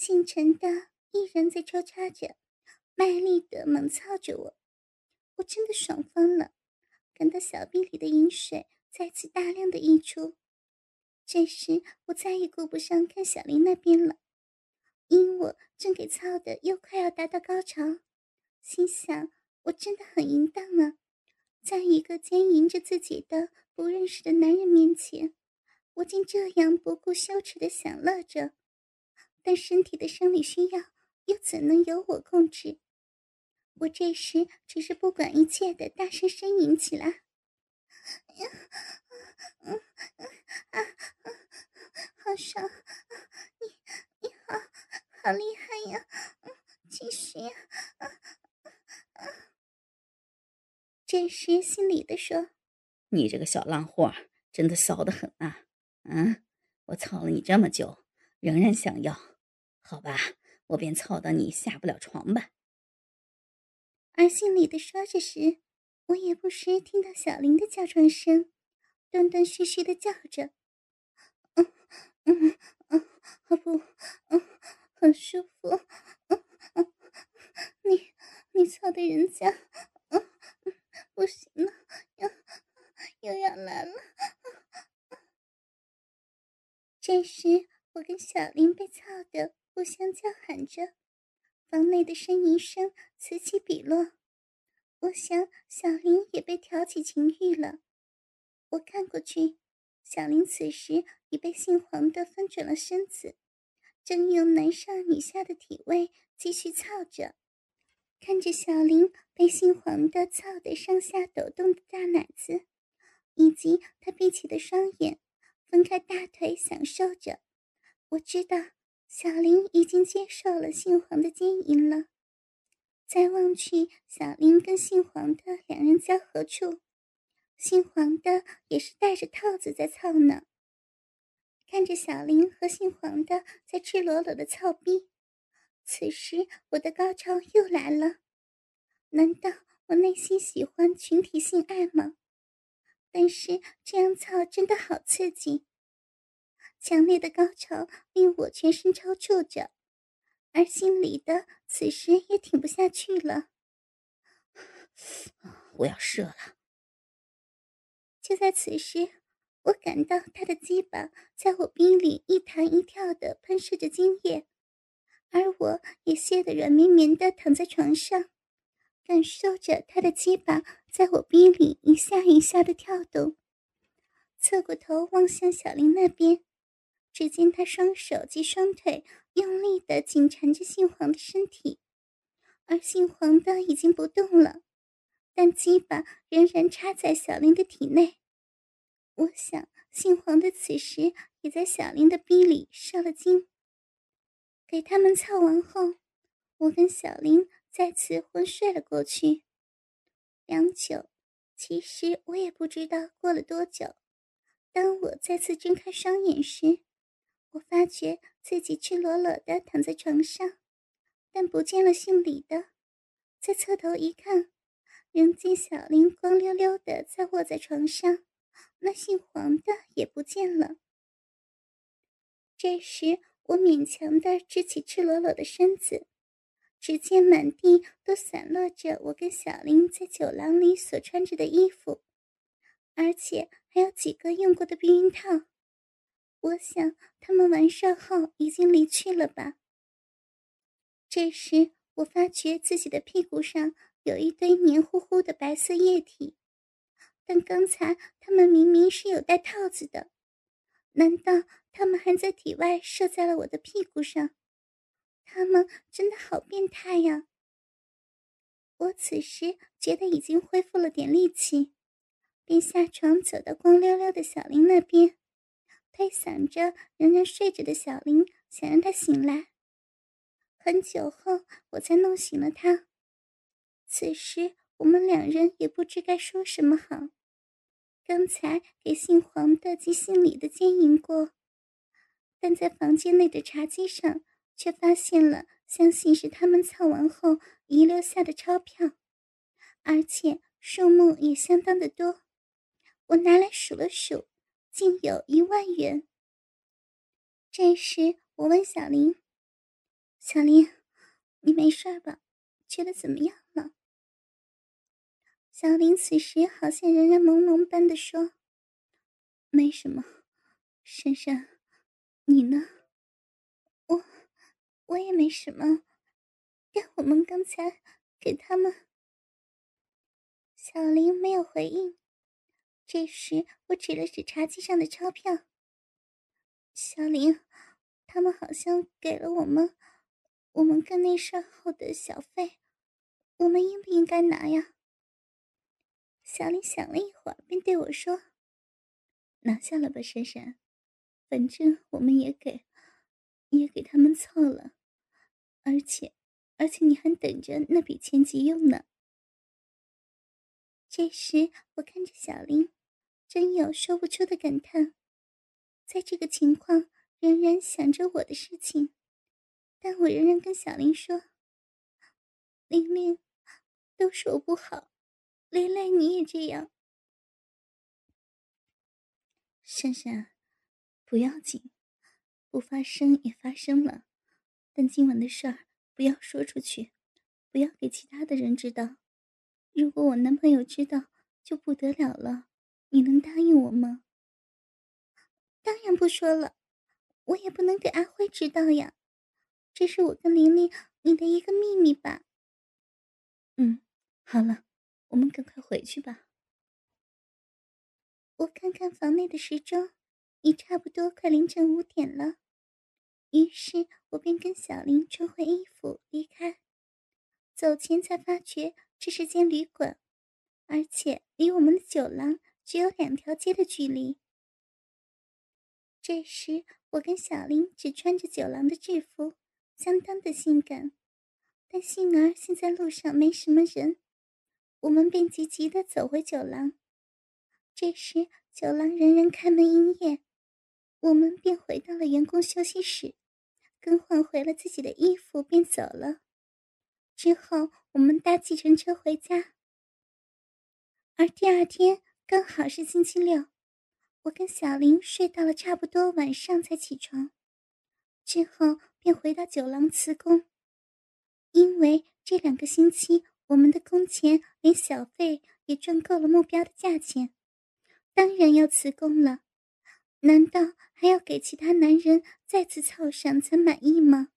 姓陈的依然在抽插着，卖力的猛操着我，我真的爽疯了，感到小臂里的饮水再次大量的溢出。这时我再也顾不上看小林那边了，因我正给操的又快要达到高潮，心想我真的很淫荡啊，在一个奸淫着自己的不认识的男人面前。我竟这样不顾羞耻的享乐着，但身体的生理需要又怎能由我控制？我这时只是不管一切的大声呻吟起来：“好爽！你你好好厉害呀！继续呀！”这时心里的说：“你这个小浪货，真的骚得很啊！”嗯，我操了你这么久，仍然想要？好吧，我便操到你下不了床吧。而心里的说着时，我也不时听到小林的叫床声，断断续续的叫着：“嗯嗯嗯，啊不，嗯，很舒服，嗯嗯，你你操的人家，嗯嗯，不行了，又又要来了。”这时，我跟小林被操的互相叫喊着，房内的呻吟声此起彼落。我想，小林也被挑起情欲了。我看过去，小林此时已被姓黄的翻转了身子，正用男上女下的体位继续操着。看着小林被姓黄的操得上下抖动的大奶子，以及他闭起的双眼。分开大腿，享受着。我知道小林已经接受了姓黄的奸淫了。再望去，小林跟姓黄的两人交合处，姓黄的也是戴着套子在操呢。看着小林和姓黄的在赤裸裸的操逼，此时我的高潮又来了。难道我内心喜欢群体性爱吗？但是这样操真的好刺激，强烈的高潮令我全身抽搐着，而心里的此时也挺不下去了。我要射了！就在此时，我感到他的鸡巴在我逼里一弹一跳的喷射着精液，而我也泄得软绵绵的躺在床上。感受着他的鸡巴在我逼里一下一下的跳动，侧过头望向小林那边，只见他双手及双腿用力的紧缠着姓黄的身体，而姓黄的已经不动了，但鸡巴仍然插在小林的体内。我想，姓黄的此时也在小林的逼里射了精。给他们操完后，我跟小林。再次昏睡了过去。良久，其实我也不知道过了多久。当我再次睁开双眼时，我发觉自己赤裸裸的躺在床上，但不见了姓李的。再侧头一看，仍见小林光溜溜的在卧在床上，那姓黄的也不见了。这时，我勉强的支起赤裸裸的身子。只见满地都散落着我跟小林在酒廊里所穿着的衣服，而且还有几个用过的避孕套。我想他们完事后已经离去了吧。这时我发觉自己的屁股上有一堆黏糊糊的白色液体，但刚才他们明明是有戴套子的，难道他们还在体外射在了我的屁股上？他们真的好变态呀！我此时觉得已经恢复了点力气，便下床走到光溜溜的小林那边，在想着仍然睡着的小林，想让他醒来。很久后，我才弄醒了他。此时，我们两人也不知该说什么好。刚才给姓黄的及姓李的奸淫过，但在房间内的茶几上。却发现了，相信是他们操完后遗留下的钞票，而且数目也相当的多。我拿来数了数，竟有一万元。这时，我问小林：“小林，你没事吧？觉得怎么样了？小林此时好像仍然朦胧般的说：“没什么。”珊珊，你呢？我，我也没什么。但我们刚才给他们……小林没有回应。这时，我指了指茶几上的钞票。小林，他们好像给了我们我们跟那事后的小费，我们应不应该拿呀？小林想了一会儿，便对我说：“拿下了吧，珊珊。”反正我们也给，也给他们凑了，而且，而且你还等着那笔钱急用呢。这时，我看着小林，真有说不出的感叹。在这个情况，仍然想着我的事情，但我仍然跟小林说：“玲玲，都是我不好，连累你也这样。”珊珊。不要紧，不发生也发生了，但今晚的事儿不要说出去，不要给其他的人知道。如果我男朋友知道，就不得了了。你能答应我吗？当然不说了，我也不能给阿辉知道呀。这是我跟玲玲你的一个秘密吧。嗯，好了，我们赶快回去吧。我看看房内的时钟。已差不多快凌晨五点了，于是我便跟小林穿回衣服离开。走前才发觉这是间旅馆，而且离我们的酒廊只有两条街的距离。这时我跟小林只穿着酒廊的制服，相当的性感。但幸而现在路上没什么人，我们便急急的走回酒廊。这时酒廊仍然开门营业。我们便回到了员工休息室，更换回了自己的衣服，便走了。之后，我们搭计程车回家。而第二天刚好是星期六，我跟小林睡到了差不多晚上才起床，之后便回到酒廊辞工，因为这两个星期我们的工钱连小费也赚够了目标的价钱，当然要辞工了。难道还要给其他男人再次凑上才满意吗？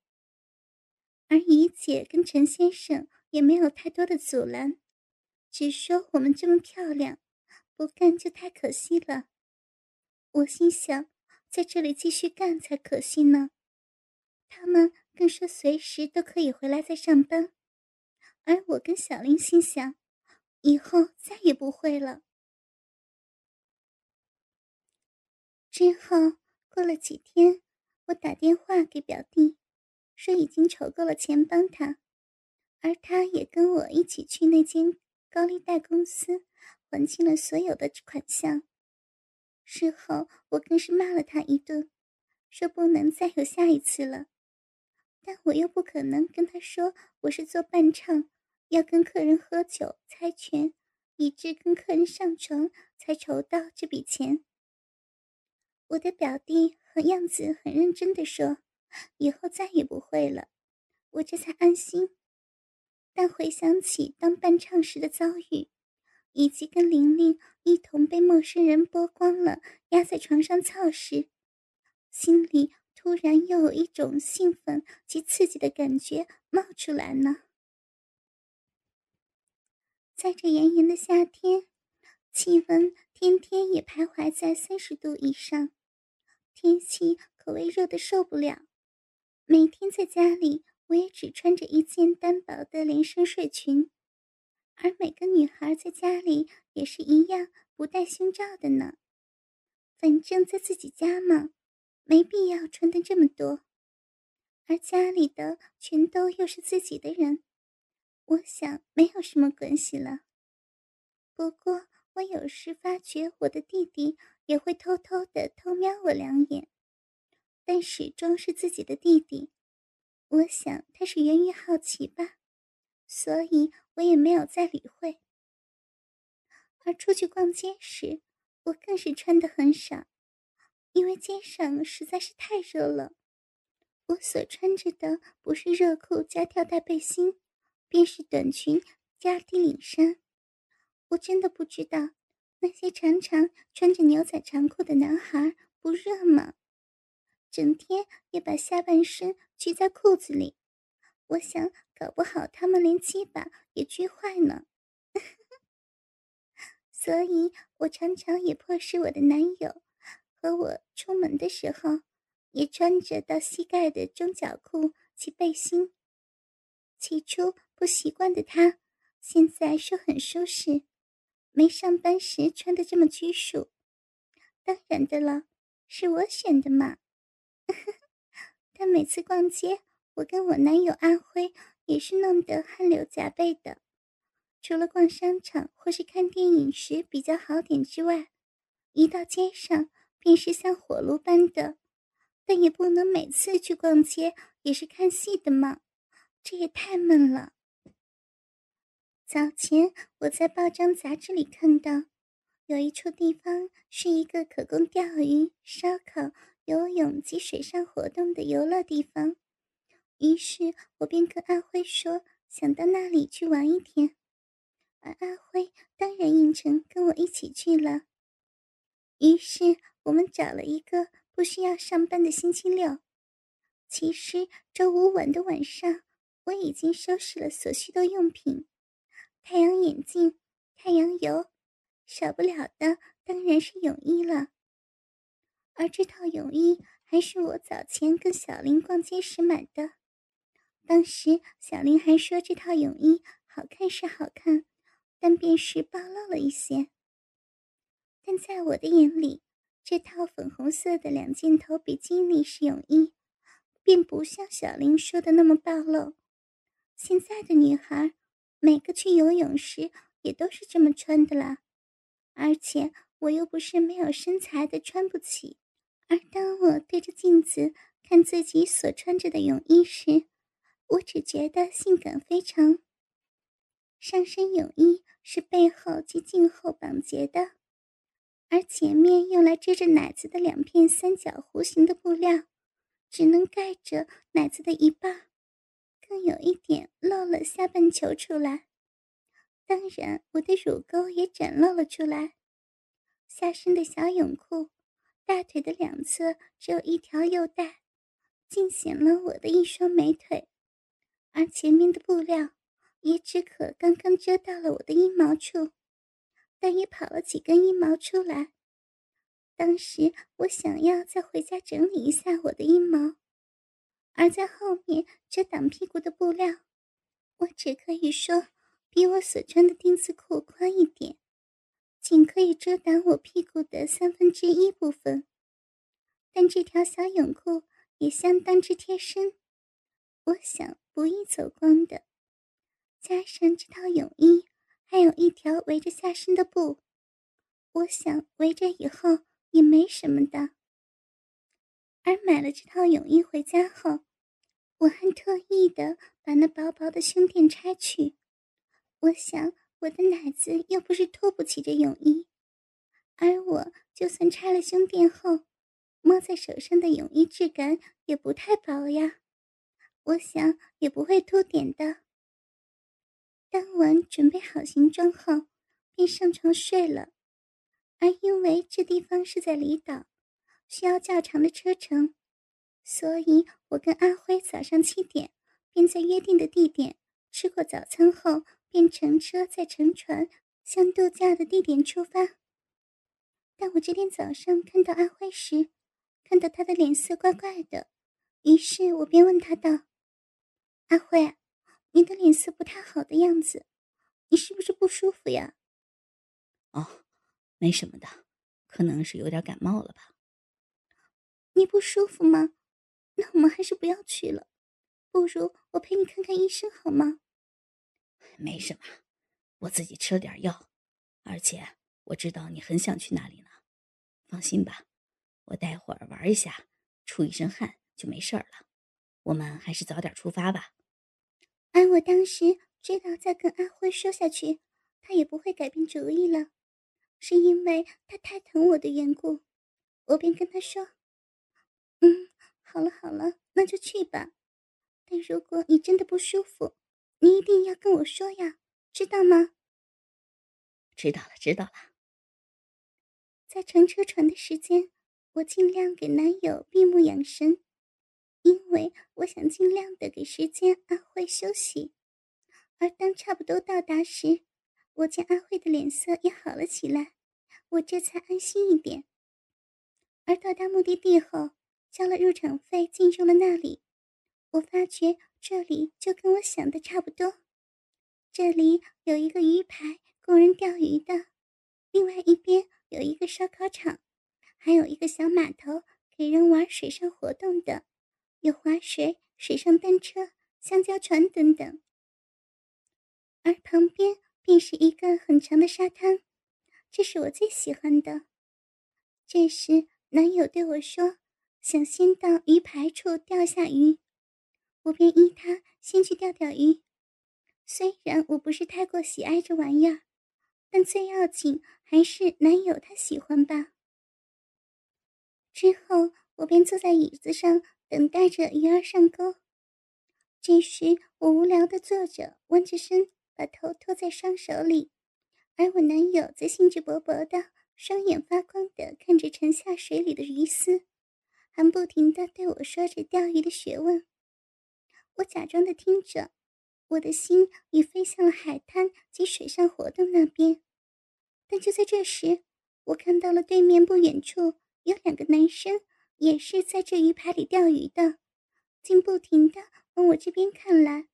而怡姐跟陈先生也没有太多的阻拦，只说我们这么漂亮，不干就太可惜了。我心想，在这里继续干才可惜呢。他们更说随时都可以回来再上班，而我跟小林心想，以后再也不会了。之后过了几天，我打电话给表弟，说已经筹够了钱帮他，而他也跟我一起去那间高利贷公司还清了所有的款项。事后我更是骂了他一顿，说不能再有下一次了，但我又不可能跟他说我是做伴唱，要跟客人喝酒猜拳，以致跟客人上床才筹到这笔钱。我的表弟和样子很认真的说：“以后再也不会了。”我这才安心。但回想起当伴唱时的遭遇，以及跟玲玲一同被陌生人剥光了压在床上翘时，心里突然又有一种兴奋及刺激的感觉冒出来呢。在这炎炎的夏天，气温天天也徘徊在三十度以上。天气可谓热得受不了，每天在家里，我也只穿着一件单薄的连身睡裙，而每个女孩在家里也是一样不戴胸罩的呢。反正在自己家嘛，没必要穿的这么多，而家里的全都又是自己的人，我想没有什么关系了。不过我有时发觉我的弟弟。也会偷偷的偷瞄我两眼，但始终是自己的弟弟。我想他是源于好奇吧，所以我也没有再理会。而出去逛街时，我更是穿的很少，因为街上实在是太热了。我所穿着的不是热裤加吊带背心，便是短裙加低领衫。我真的不知道那些常常穿着牛仔长裤的男孩不热吗？整天也把下半身拘在裤子里，我想搞不好他们连鸡巴也拘坏呢。所以我常常也迫使我的男友和我出门的时候。也穿着到膝盖的中脚裤及背心。起初不习惯的他，现在说很舒适。没上班时穿的这么拘束，当然的了，是我选的嘛。但每次逛街，我跟我男友阿辉也是弄得汗流浃背的。除了逛商场或是看电影时比较好点之外，一到街上便是像火炉般的。但也不能每次去逛街也是看戏的嘛，这也太闷了。早前我在报章杂志里看到，有一处地方是一个可供钓鱼、烧烤、游泳及水上活动的游乐地方，于是我便跟阿辉说，想到那里去玩一天，而阿辉当然应承跟我一起去了。于是我们找了一个。不需要上班的星期六，其实周五晚的晚上，我已经收拾了所需的用品：太阳眼镜、太阳油，少不了的当然是泳衣了。而这套泳衣还是我早前跟小林逛街时买的，当时小林还说这套泳衣好看是好看，但便是暴露了一些。但在我的眼里，这套粉红色的两件头比基尼式泳衣，并不像小林说的那么暴露。现在的女孩，每个去游泳时也都是这么穿的啦。而且我又不是没有身材的穿不起。而当我对着镜子看自己所穿着的泳衣时，我只觉得性感非常。上身泳衣是背后及颈后绑结的。而前面用来遮着奶子的两片三角弧形的布料，只能盖着奶子的一半，更有一点露了下半球出来。当然，我的乳沟也展露了出来。下身的小泳裤，大腿的两侧只有一条右带，尽显了我的一双美腿。而前面的布料，也只可刚刚遮到了我的阴毛处。但也跑了几根阴毛出来。当时我想要再回家整理一下我的阴毛，而在后面遮挡屁股的布料，我只可以说比我所穿的丁字裤宽一点，仅可以遮挡我屁股的三分之一部分。但这条小泳裤也相当之贴身，我想不易走光的。加上这套泳衣。还有一条围着下身的布，我想围着以后也没什么的。而买了这套泳衣回家后，我还特意的把那薄薄的胸垫拆去。我想我的奶子又不是托不起这泳衣，而我就算拆了胸垫后，摸在手上的泳衣质感也不太薄呀。我想也不会凸点的。当晚准备好行装后，便上床睡了。而因为这地方是在离岛，需要较长的车程，所以我跟阿辉早上七点便在约定的地点吃过早餐后，便乘车再乘船向度假的地点出发。但我这天早上看到阿辉时，看到他的脸色怪怪的，于是我便问他道：“阿慧。”你的脸色不太好的样子，你是不是不舒服呀？哦，没什么的，可能是有点感冒了吧。你不舒服吗？那我们还是不要去了，不如我陪你看看医生好吗？没什么，我自己吃了点药，而且我知道你很想去那里呢。放心吧，我待会儿玩一下，出一身汗就没事了。我们还是早点出发吧。而我当时知道，再跟阿辉说下去，他也不会改变主意了，是因为他太疼我的缘故，我便跟他说：“嗯，好了好了，那就去吧。但如果你真的不舒服，你一定要跟我说呀，知道吗？知道了，知道了。在乘车船的时间，我尽量给男友闭目养神，因为我想尽量的给时间阿慧休息。而当差不多到达时，我见阿慧的脸色也好了起来，我这才安心一点。而到达目的地后，交了入场费，进入了那里。我发觉这里就跟我想的差不多，这里有一个鱼排供人钓鱼的，另外一边有一个烧烤场，还有一个小码头给人玩水上活动的，有划水、水上单车、香蕉船等等。而旁边便是一个很长的沙滩，这是我最喜欢的。这时，男友对我说：“想先到鱼排处钓下鱼。”我便依他先去钓钓鱼，虽然我不是太过喜爱这玩意儿，但最要紧还是男友他喜欢吧。之后我便坐在椅子上等待着鱼儿上钩。这时我无聊的坐着，弯着身，把头托在双手里，而我男友则兴致勃勃的，双眼发光的看着沉下水里的鱼丝，还不停的对我说着钓鱼的学问。我假装的听着，我的心已飞向了海滩及水上活动那边。但就在这时，我看到了对面不远处有两个男生，也是在这鱼排里钓鱼的，竟不停的往我这边看来，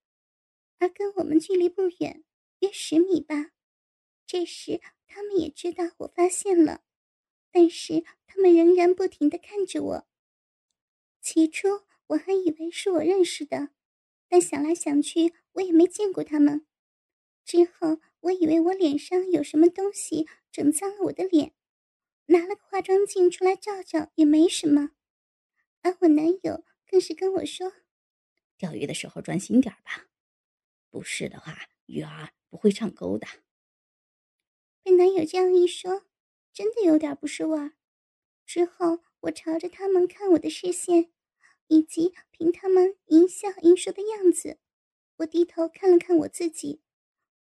而跟我们距离不远，约十米吧。这时他们也知道我发现了，但是他们仍然不停的看着我。起初我还以为是我认识的。但想来想去，我也没见过他们。之后，我以为我脸上有什么东西整脏了我的脸，拿了个化妆镜出来照照也没什么。而我男友更是跟我说：“钓鱼的时候专心点吧，不是的话，鱼儿不会上钩的。”被男友这样一说，真的有点不是味儿。之后，我朝着他们看我的视线。以及凭他们淫笑淫说的样子，我低头看了看我自己，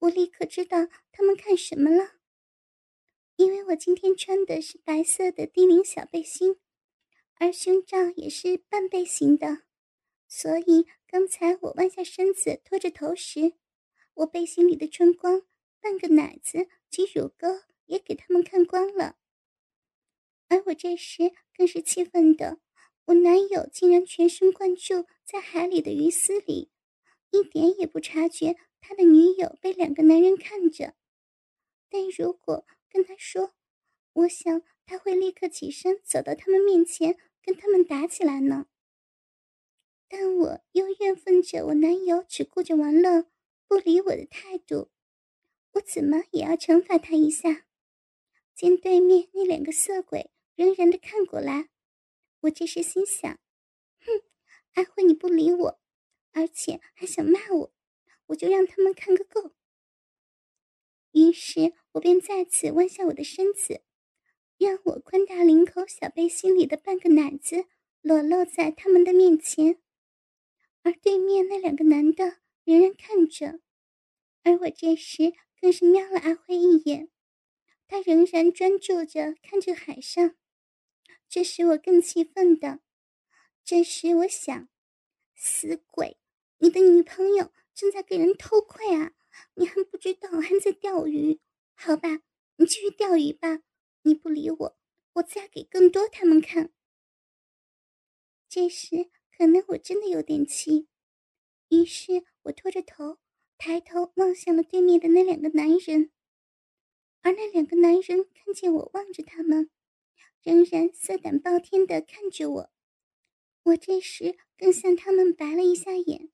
我立刻知道他们看什么了。因为我今天穿的是白色的低领小背心，而胸罩也是半背型的，所以刚才我弯下身子托着头时，我背心里的春光、半个奶子及乳沟也给他们看光了。而我这时更是气愤的。我男友竟然全神贯注在海里的鱼丝里，一点也不察觉他的女友被两个男人看着。但如果跟他说，我想他会立刻起身走到他们面前跟他们打起来呢。但我又怨愤着我男友只顾着玩乐不理我的态度，我怎么也要惩罚他一下。见对面那两个色鬼仍然的看过来。我这时心想：“哼，阿辉你不理我，而且还想骂我，我就让他们看个够。”于是我便再次弯下我的身子，让我宽大领口小背心里的半个奶子裸露在他们的面前，而对面那两个男的仍然看着，而我这时更是瞄了阿辉一眼，他仍然专注着看着海上。这使我更气愤的。这时我想，死鬼，你的女朋友正在给人偷窥啊！你还不知道还在钓鱼？好吧，你继续钓鱼吧。你不理我，我再给更多他们看。这时可能我真的有点气，于是我拖着头，抬头望向了对面的那两个男人，而那两个男人看见我望着他们。仍然色胆包天的看着我，我这时更向他们白了一下眼，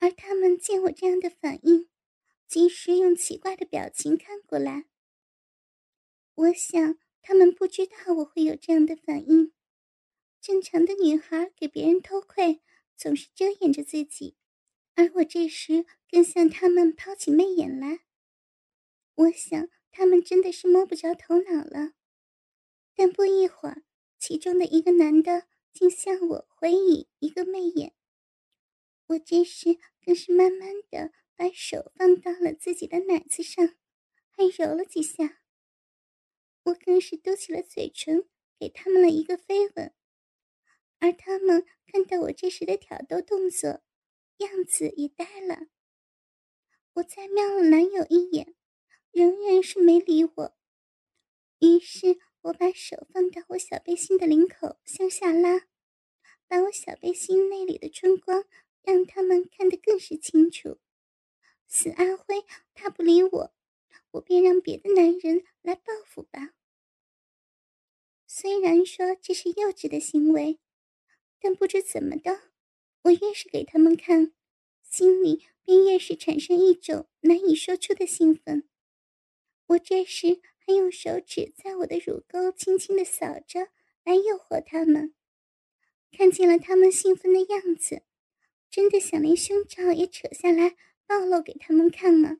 而他们见我这样的反应，及时用奇怪的表情看过来。我想他们不知道我会有这样的反应。正常的女孩给别人偷窥，总是遮掩着自己，而我这时更向他们抛起媚眼来。我想他们真的是摸不着头脑了。但不一会儿，其中的一个男的竟向我回以一个媚眼。我这时更是慢慢的把手放到了自己的奶子上，还揉了几下。我更是嘟起了嘴唇，给他们了一个飞吻。而他们看到我这时的挑逗动作，样子也呆了。我再瞄了男友一眼，仍然是没理我。于是我把手放到我小背心的领口向下拉，把我小背心内里的春光让他们看得更是清楚。死阿辉，他不理我，我便让别的男人来报复吧。虽然说这是幼稚的行为。但不知怎么的，我越是给他们看，心里便越是产生一种难以说出的兴奋。我这时还用手指在我的乳沟轻轻的扫着，来诱惑他们。看见了他们兴奋的样子，真的想连胸罩也扯下来暴露给他们看了。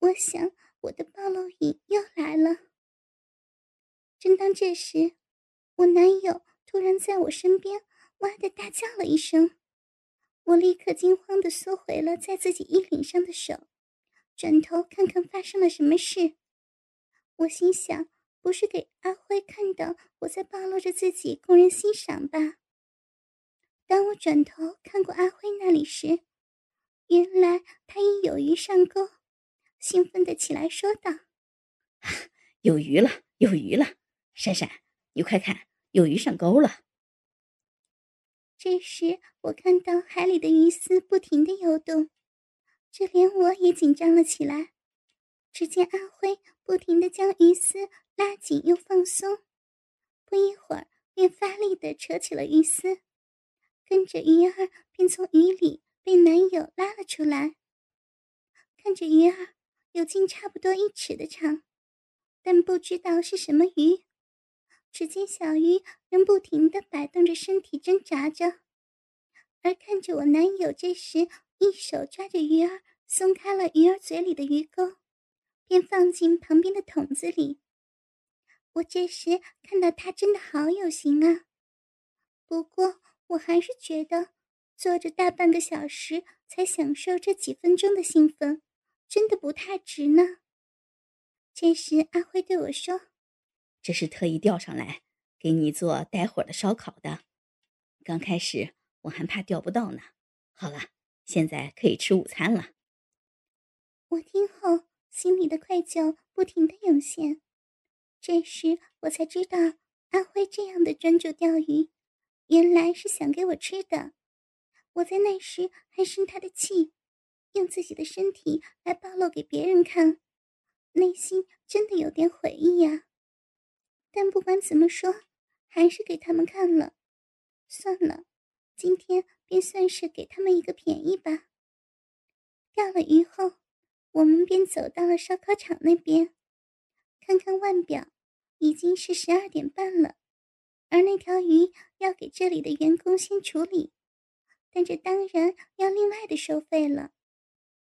我想我的暴露瘾又来了。正当这时，我男友突然在我身边。哇的大叫了一声，我立刻惊慌的缩回了在自己衣领上的手，转头看看发生了什么事。我心想，不是给阿辉看到我在暴露着自己供人欣赏吧？当我转头看过阿辉那里时，原来他已有鱼上钩，兴奋的起来说道：“有鱼了，有鱼了！闪闪，你快看，有鱼上钩了！”这时，我看到海里的鱼丝不停的游动，这连我也紧张了起来。只见阿辉不停的将鱼丝拉紧又放松，不一会儿便发力的扯起了鱼丝，跟着鱼儿便从鱼里被男友拉了出来。看着鱼儿有近差不多一尺的长，但不知道是什么鱼。只见小鱼仍不停地摆动着身体挣扎着，而看着我男友这时一手抓着鱼儿，松开了鱼儿嘴里的鱼钩，便放进旁边的桶子里。我这时看到他真的好有型啊！不过我还是觉得坐着大半个小时才享受这几分钟的兴奋，真的不太值呢。这时阿辉对我说。这是特意钓上来给你做待会儿的烧烤的。刚开始我还怕钓不到呢。好了，现在可以吃午餐了。我听后心里的愧疚不停的涌现。这时我才知道阿辉这样的专注钓鱼，原来是想给我吃的。我在那时还生他的气，用自己的身体来暴露给别人看，内心真的有点悔意呀。但不管怎么说，还是给他们看了。算了，今天便算是给他们一个便宜吧。钓了鱼后，我们便走到了烧烤场那边。看看腕表，已经是十二点半了。而那条鱼要给这里的员工先处理，但这当然要另外的收费了。